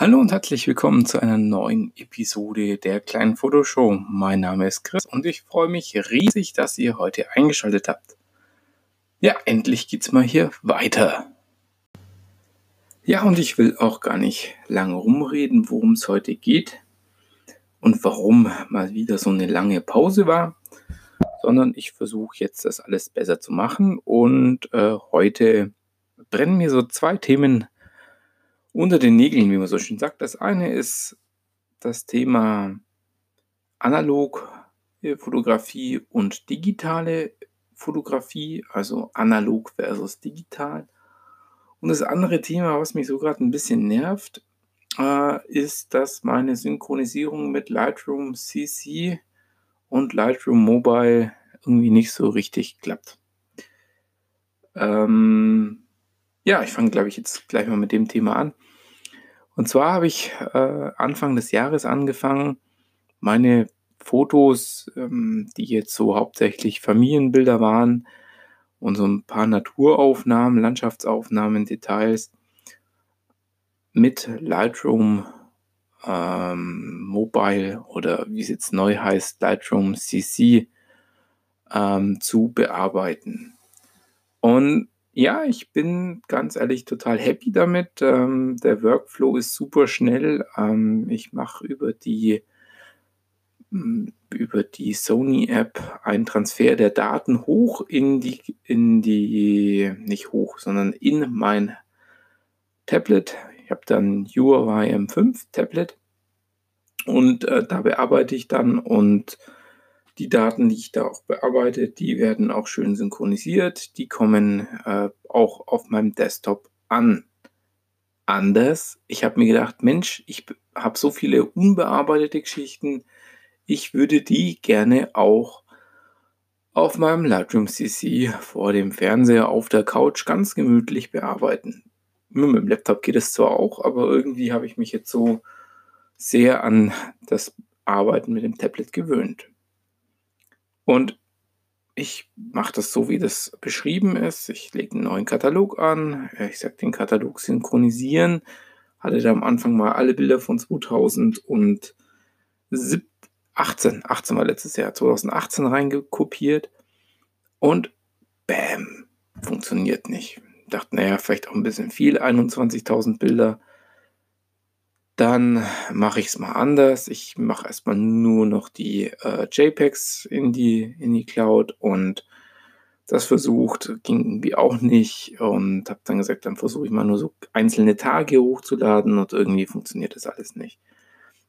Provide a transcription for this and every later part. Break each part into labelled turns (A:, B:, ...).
A: Hallo und herzlich willkommen zu einer neuen Episode der kleinen Fotoshow. Mein Name ist Chris und ich freue mich riesig, dass ihr heute eingeschaltet habt. Ja, endlich geht's mal hier weiter. Ja, und ich will auch gar nicht lange rumreden, worum es heute geht und warum mal wieder so eine lange Pause war, sondern ich versuche jetzt das alles besser zu machen und äh, heute brennen mir so zwei Themen unter den Nägeln, wie man so schön sagt. Das eine ist das Thema Analog-Fotografie und digitale Fotografie, also analog versus digital. Und das andere Thema, was mich so gerade ein bisschen nervt, äh, ist, dass meine Synchronisierung mit Lightroom CC und Lightroom Mobile irgendwie nicht so richtig klappt. Ähm, ja, ich fange, glaube ich, jetzt gleich mal mit dem Thema an. Und zwar habe ich äh, Anfang des Jahres angefangen, meine Fotos, ähm, die jetzt so hauptsächlich Familienbilder waren und so ein paar Naturaufnahmen, Landschaftsaufnahmen, Details mit Lightroom ähm, Mobile oder wie es jetzt neu heißt, Lightroom CC ähm, zu bearbeiten. Und ja, ich bin ganz ehrlich total happy damit. Ähm, der Workflow ist super schnell. Ähm, ich mache über die mm, über die Sony-App einen Transfer der Daten hoch in die, in die, nicht hoch, sondern in mein Tablet. Ich habe dann Huawei M5 Tablet und äh, da bearbeite ich dann und die Daten, die ich da auch bearbeite, die werden auch schön synchronisiert. Die kommen äh, auch auf meinem Desktop an. Anders, ich habe mir gedacht, Mensch, ich habe so viele unbearbeitete Geschichten, ich würde die gerne auch auf meinem Lightroom CC vor dem Fernseher auf der Couch ganz gemütlich bearbeiten. Mit dem Laptop geht es zwar auch, aber irgendwie habe ich mich jetzt so sehr an das Arbeiten mit dem Tablet gewöhnt. Und ich mache das so, wie das beschrieben ist. Ich lege einen neuen Katalog an. Ich sage den Katalog synchronisieren. Hatte da am Anfang mal alle Bilder von 2018, 18 war letztes Jahr, 2018 reingekopiert. Und bam, funktioniert nicht. Ich dachte, naja, vielleicht auch ein bisschen viel, 21.000 Bilder. Dann mache ich es mal anders. Ich mache erstmal nur noch die äh, JPEGs in die, in die Cloud und das versucht, ging irgendwie auch nicht und habe dann gesagt, dann versuche ich mal nur so einzelne Tage hochzuladen und irgendwie funktioniert das alles nicht.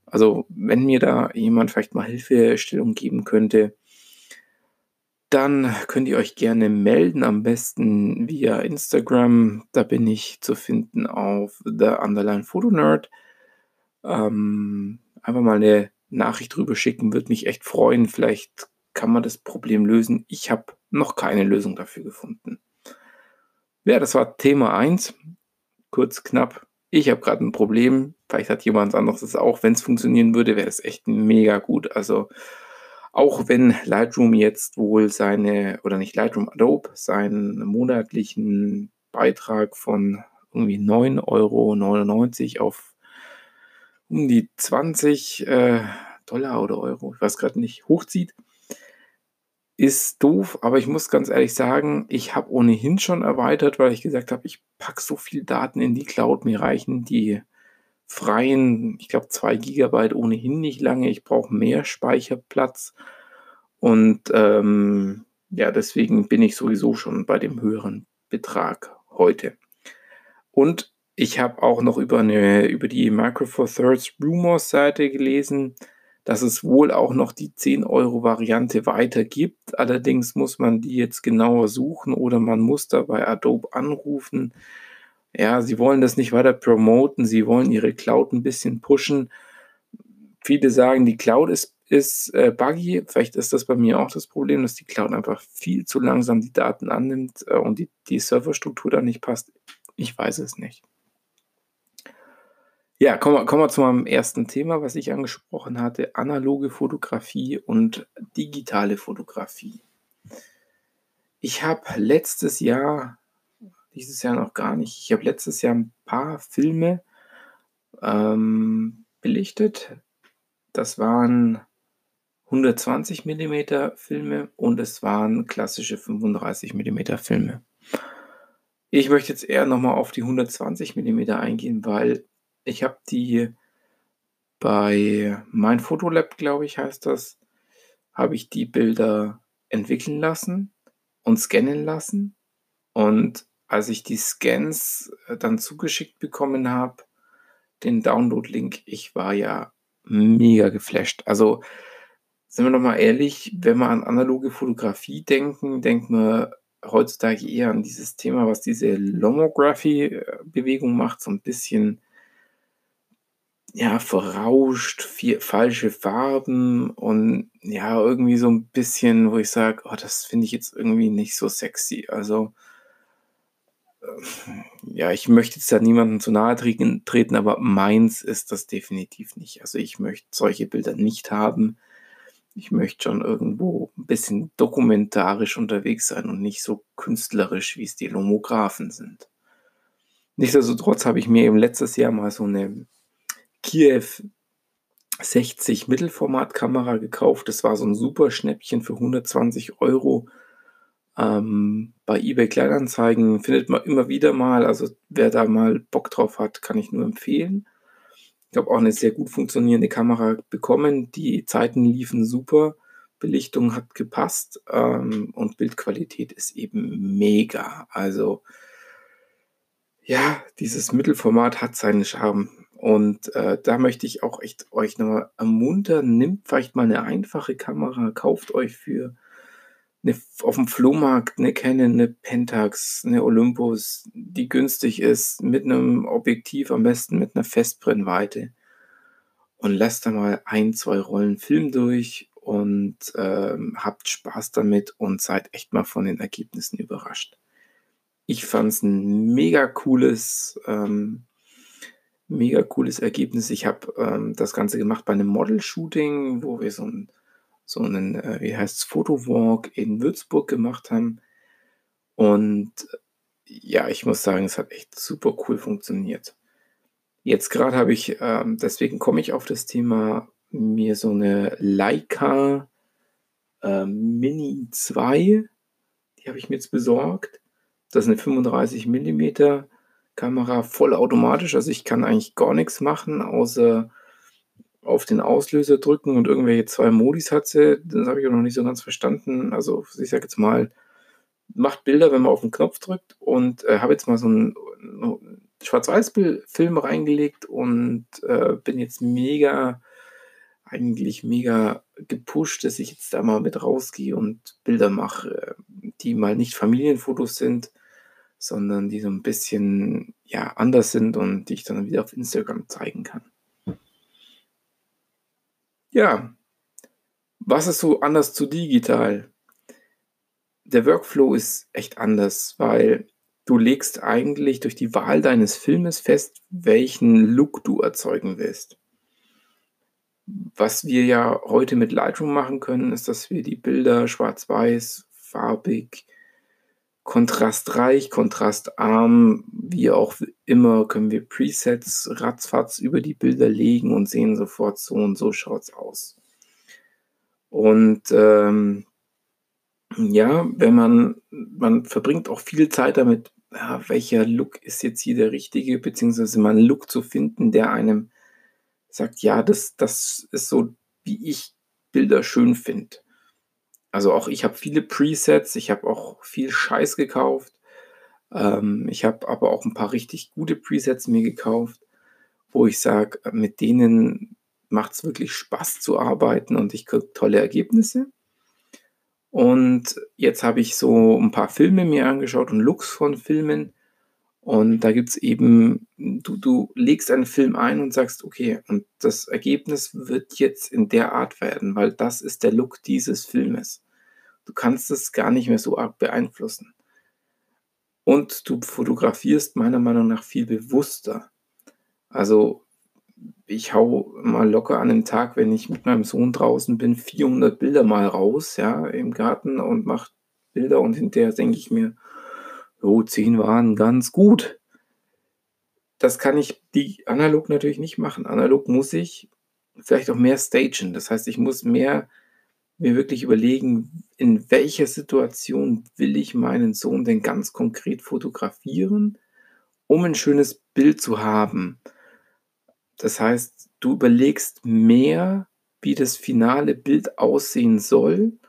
A: Also wenn mir da jemand vielleicht mal Hilfestellung geben könnte, dann könnt ihr euch gerne melden, am besten via Instagram. Da bin ich zu finden auf The Underline Photo Nerd. Ähm, einfach mal eine Nachricht drüber schicken, würde mich echt freuen. Vielleicht kann man das Problem lösen. Ich habe noch keine Lösung dafür gefunden. Ja, das war Thema 1. Kurz, knapp. Ich habe gerade ein Problem. Vielleicht hat jemand anderes das auch. Wenn es funktionieren würde, wäre es echt mega gut. Also auch wenn Lightroom jetzt wohl seine, oder nicht Lightroom, Adobe, seinen monatlichen Beitrag von irgendwie 9,99 Euro auf um die 20 äh, Dollar oder Euro, ich weiß gerade nicht, hochzieht, ist doof, aber ich muss ganz ehrlich sagen, ich habe ohnehin schon erweitert, weil ich gesagt habe, ich packe so viel Daten in die Cloud, mir reichen die freien, ich glaube 2 Gigabyte ohnehin nicht lange, ich brauche mehr Speicherplatz. Und ähm, ja, deswegen bin ich sowieso schon bei dem höheren Betrag heute. Und ich habe auch noch über, eine, über die Micro Four Thirds Rumors Seite gelesen, dass es wohl auch noch die 10 Euro Variante weiter gibt. Allerdings muss man die jetzt genauer suchen oder man muss da bei Adobe anrufen. Ja, sie wollen das nicht weiter promoten, sie wollen ihre Cloud ein bisschen pushen. Viele sagen, die Cloud ist, ist äh, buggy. Vielleicht ist das bei mir auch das Problem, dass die Cloud einfach viel zu langsam die Daten annimmt äh, und die, die Serverstruktur da nicht passt. Ich weiß es nicht. Ja, kommen wir, kommen wir zu meinem ersten Thema, was ich angesprochen hatte: analoge Fotografie und digitale Fotografie. Ich habe letztes Jahr, dieses Jahr noch gar nicht, ich habe letztes Jahr ein paar Filme ähm, belichtet. Das waren 120 mm Filme und es waren klassische 35 mm Filme. Ich möchte jetzt eher nochmal auf die 120 mm eingehen, weil ich habe die bei mein Fotolab, glaube ich, heißt das, habe ich die Bilder entwickeln lassen und scannen lassen. Und als ich die Scans äh, dann zugeschickt bekommen habe, den Download-Link, ich war ja mega geflasht. Also sind wir noch mal ehrlich, wenn wir an analoge Fotografie denken, denkt man heutzutage eher an dieses Thema, was diese Lomography-Bewegung macht, so ein bisschen ja, verrauscht, viel, falsche Farben und ja, irgendwie so ein bisschen, wo ich sage, oh, das finde ich jetzt irgendwie nicht so sexy. Also, äh, ja, ich möchte jetzt da niemandem zu nahe treten, aber meins ist das definitiv nicht. Also ich möchte solche Bilder nicht haben ich möchte schon irgendwo ein bisschen dokumentarisch unterwegs sein und nicht so künstlerisch, wie es die Lomographen sind. Nichtsdestotrotz habe ich mir eben letztes Jahr mal so eine Kiew 60 Mittelformatkamera gekauft. Das war so ein super Schnäppchen für 120 Euro. Ähm, bei eBay Kleinanzeigen findet man immer wieder mal. Also wer da mal Bock drauf hat, kann ich nur empfehlen. Ich habe auch eine sehr gut funktionierende Kamera bekommen. Die Zeiten liefen super, Belichtung hat gepasst ähm, und Bildqualität ist eben mega. Also ja, dieses Mittelformat hat seinen Charme. Und äh, da möchte ich auch echt euch nochmal ermuntern, nehmt vielleicht mal eine einfache Kamera, kauft euch für eine, auf dem Flohmarkt eine Canon, eine Pentax, eine Olympus, die günstig ist, mit einem Objektiv, am besten mit einer Festbrennweite. Und lasst da mal ein, zwei Rollen Film durch und ähm, habt Spaß damit und seid echt mal von den Ergebnissen überrascht. Ich fand es ein mega cooles, ähm, mega cooles Ergebnis. Ich habe ähm, das Ganze gemacht bei einem Model-Shooting, wo wir so ein so einen, äh, wie heißt es, Fotowalk in Würzburg gemacht haben. Und ja, ich muss sagen, es hat echt super cool funktioniert. Jetzt gerade habe ich, ähm, deswegen komme ich auf das Thema, mir so eine Leica äh, Mini 2, die habe ich mir jetzt besorgt. Das ist eine 35 mm Kamera, vollautomatisch. Also ich kann eigentlich gar nichts machen, außer auf den Auslöser drücken und irgendwelche zwei Modis hat sie. Das habe ich auch noch nicht so ganz verstanden. Also ich sage jetzt mal, macht Bilder, wenn man auf den Knopf drückt und äh, habe jetzt mal so einen, Schwarz-Weiß-Film reingelegt und äh, bin jetzt mega, eigentlich mega gepusht, dass ich jetzt da mal mit rausgehe und Bilder mache, die mal nicht Familienfotos sind, sondern die so ein bisschen ja, anders sind und die ich dann wieder auf Instagram zeigen kann. Ja, was ist so anders zu digital? Der Workflow ist echt anders, weil du legst eigentlich durch die Wahl deines Filmes fest, welchen Look du erzeugen willst. Was wir ja heute mit Lightroom machen können, ist, dass wir die Bilder schwarz-weiß, farbig, kontrastreich, kontrastarm, wie auch immer, können wir Presets ratzfatz über die Bilder legen und sehen sofort so und so schaut es aus. Und ähm, ja, wenn man, man verbringt auch viel Zeit damit, ja, welcher Look ist jetzt hier der richtige, beziehungsweise mal einen Look zu finden, der einem sagt, ja, das, das ist so, wie ich Bilder schön finde. Also auch ich habe viele Presets, ich habe auch viel Scheiß gekauft. Ähm, ich habe aber auch ein paar richtig gute Presets mir gekauft, wo ich sage, mit denen macht es wirklich Spaß zu arbeiten und ich kriege tolle Ergebnisse. Und jetzt habe ich so ein paar Filme mir angeschaut und Looks von Filmen. Und da gibt es eben, du, du legst einen Film ein und sagst, okay, und das Ergebnis wird jetzt in der Art werden, weil das ist der Look dieses Filmes. Du kannst es gar nicht mehr so arg beeinflussen. Und du fotografierst meiner Meinung nach viel bewusster. Also ich hau mal locker an einem Tag, wenn ich mit meinem Sohn draußen bin, 400 Bilder mal raus, ja, im Garten und mache Bilder und hinterher denke ich mir, oh, 10 waren ganz gut. das kann ich die analog natürlich nicht machen. Analog muss ich vielleicht auch mehr stagen. Das heißt, ich muss mehr mir wirklich überlegen, in welcher Situation will ich meinen Sohn denn ganz konkret fotografieren, um ein schönes Bild zu haben. Das heißt, du überlegst mehr, wie das finale Bild aussehen soll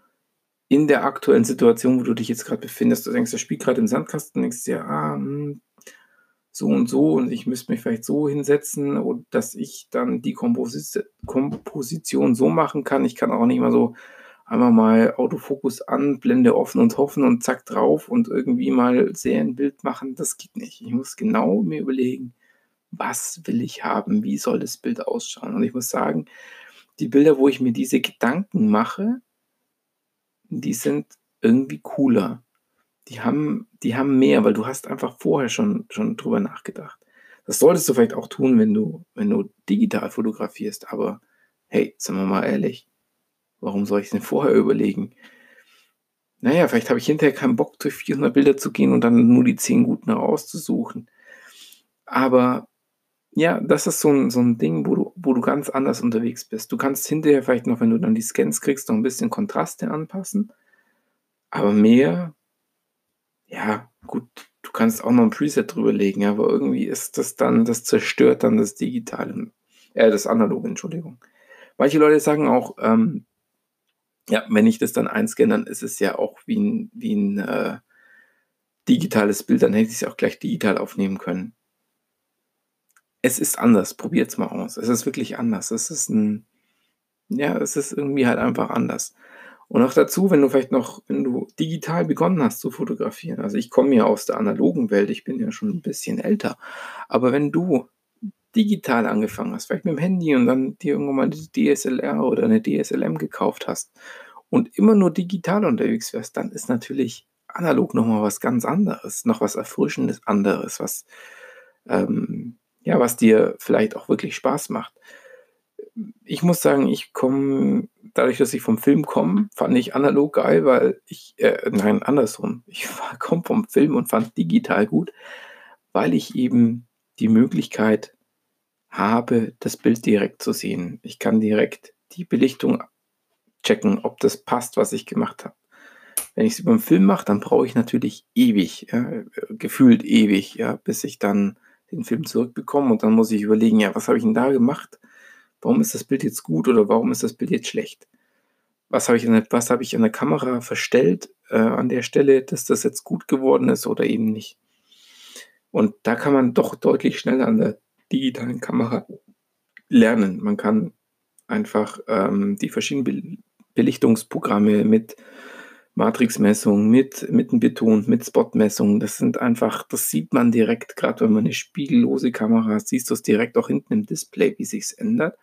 A: in der aktuellen Situation, wo du dich jetzt gerade befindest. Du denkst, das spielt gerade im Sandkasten, denkst dir, ah, hm, so und so und ich müsste mich vielleicht so hinsetzen dass ich dann die Komposi Komposition so machen kann. Ich kann auch nicht mal so einmal mal Autofokus an, Blende offen und hoffen und zack drauf und irgendwie mal Serienbild machen. Das geht nicht. Ich muss genau mir überlegen, was will ich haben, wie soll das Bild ausschauen. Und ich muss sagen, die Bilder, wo ich mir diese Gedanken mache, die sind irgendwie cooler die haben, die haben mehr, weil du hast einfach vorher schon, schon drüber nachgedacht. Das solltest du vielleicht auch tun, wenn du, wenn du digital fotografierst, aber hey, sagen wir mal ehrlich, warum soll ich denn vorher überlegen? Naja, vielleicht habe ich hinterher keinen Bock, durch 400 Bilder zu gehen und dann nur die 10 guten herauszusuchen. Aber ja, das ist so ein, so ein Ding, wo du, wo du ganz anders unterwegs bist. Du kannst hinterher vielleicht noch, wenn du dann die Scans kriegst, noch ein bisschen Kontraste anpassen. Aber mehr ja, gut, du kannst auch noch ein Preset drüber legen, aber irgendwie ist das dann, das zerstört dann das Digitale, äh, das Analoge, Entschuldigung. Manche Leute sagen auch, ähm, ja, wenn ich das dann einscanne, dann ist es ja auch wie ein, wie ein äh, digitales Bild, dann hätte ich es auch gleich digital aufnehmen können. Es ist anders, probiert es mal aus. Es ist wirklich anders. Es ist ein, ja, es ist irgendwie halt einfach anders. Und auch dazu, wenn du vielleicht noch, wenn du digital begonnen hast zu fotografieren, also ich komme ja aus der analogen Welt, ich bin ja schon ein bisschen älter, aber wenn du digital angefangen hast, vielleicht mit dem Handy und dann dir irgendwann mal eine DSLR oder eine DSLM gekauft hast und immer nur digital unterwegs wärst, dann ist natürlich analog nochmal was ganz anderes, noch was Erfrischendes anderes, was, ähm, ja, was dir vielleicht auch wirklich Spaß macht ich muss sagen, ich komme, dadurch, dass ich vom Film komme, fand ich analog geil, weil ich, äh, nein, andersrum. Ich komme vom Film und fand digital gut, weil ich eben die Möglichkeit habe, das Bild direkt zu sehen. Ich kann direkt die Belichtung checken, ob das passt, was ich gemacht habe. Wenn ich es über den Film mache, dann brauche ich natürlich ewig, ja, gefühlt ewig, ja, bis ich dann den Film zurückbekomme und dann muss ich überlegen, ja, was habe ich denn da gemacht? warum ist das Bild jetzt gut oder warum ist das Bild jetzt schlecht? Was habe ich, in der, ich an der Kamera verstellt äh, an der Stelle, dass das jetzt gut geworden ist oder eben nicht? Und da kann man doch deutlich schneller an der digitalen Kamera lernen. Man kann einfach ähm, die verschiedenen Belichtungsprogramme mit Matrixmessung, mit Mittenbeton, mit Spotmessung, das sind einfach, das sieht man direkt, gerade wenn man eine spiegellose Kamera hat, siehst du es direkt auch hinten im Display, wie sich ändert.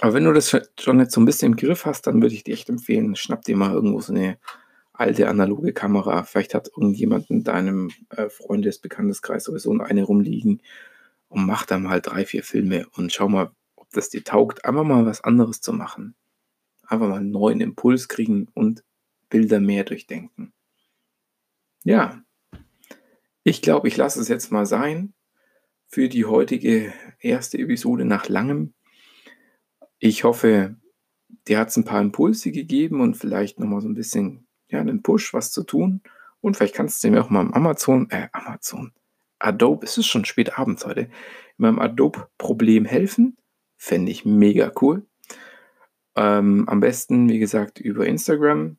A: Aber wenn du das schon jetzt so ein bisschen im Griff hast, dann würde ich dir echt empfehlen, schnapp dir mal irgendwo so eine alte analoge Kamera. Vielleicht hat irgendjemand in deinem äh, Freundes-, Bekannteskreis sowieso eine rumliegen und mach da mal drei, vier Filme und schau mal, ob das dir taugt, einfach mal was anderes zu machen. Einfach mal einen neuen Impuls kriegen und Bilder mehr durchdenken. Ja, ich glaube, ich lasse es jetzt mal sein für die heutige erste Episode nach langem. Ich hoffe, dir hat es ein paar Impulse gegeben und vielleicht nochmal so ein bisschen ja, einen Push, was zu tun. Und vielleicht kannst du mir auch mal im Amazon, äh, Amazon, Adobe, es ist schon spät abends heute, in meinem Adobe-Problem helfen. Fände ich mega cool. Ähm, am besten, wie gesagt, über Instagram.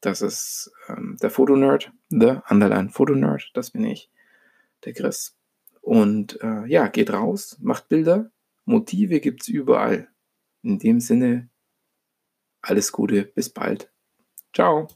A: Das ist ähm, der Fotonerd, the Underline Fotonerd, das bin ich, der Chris. Und äh, ja, geht raus, macht Bilder. Motive gibt es überall. In dem Sinne, alles Gute, bis bald. Ciao.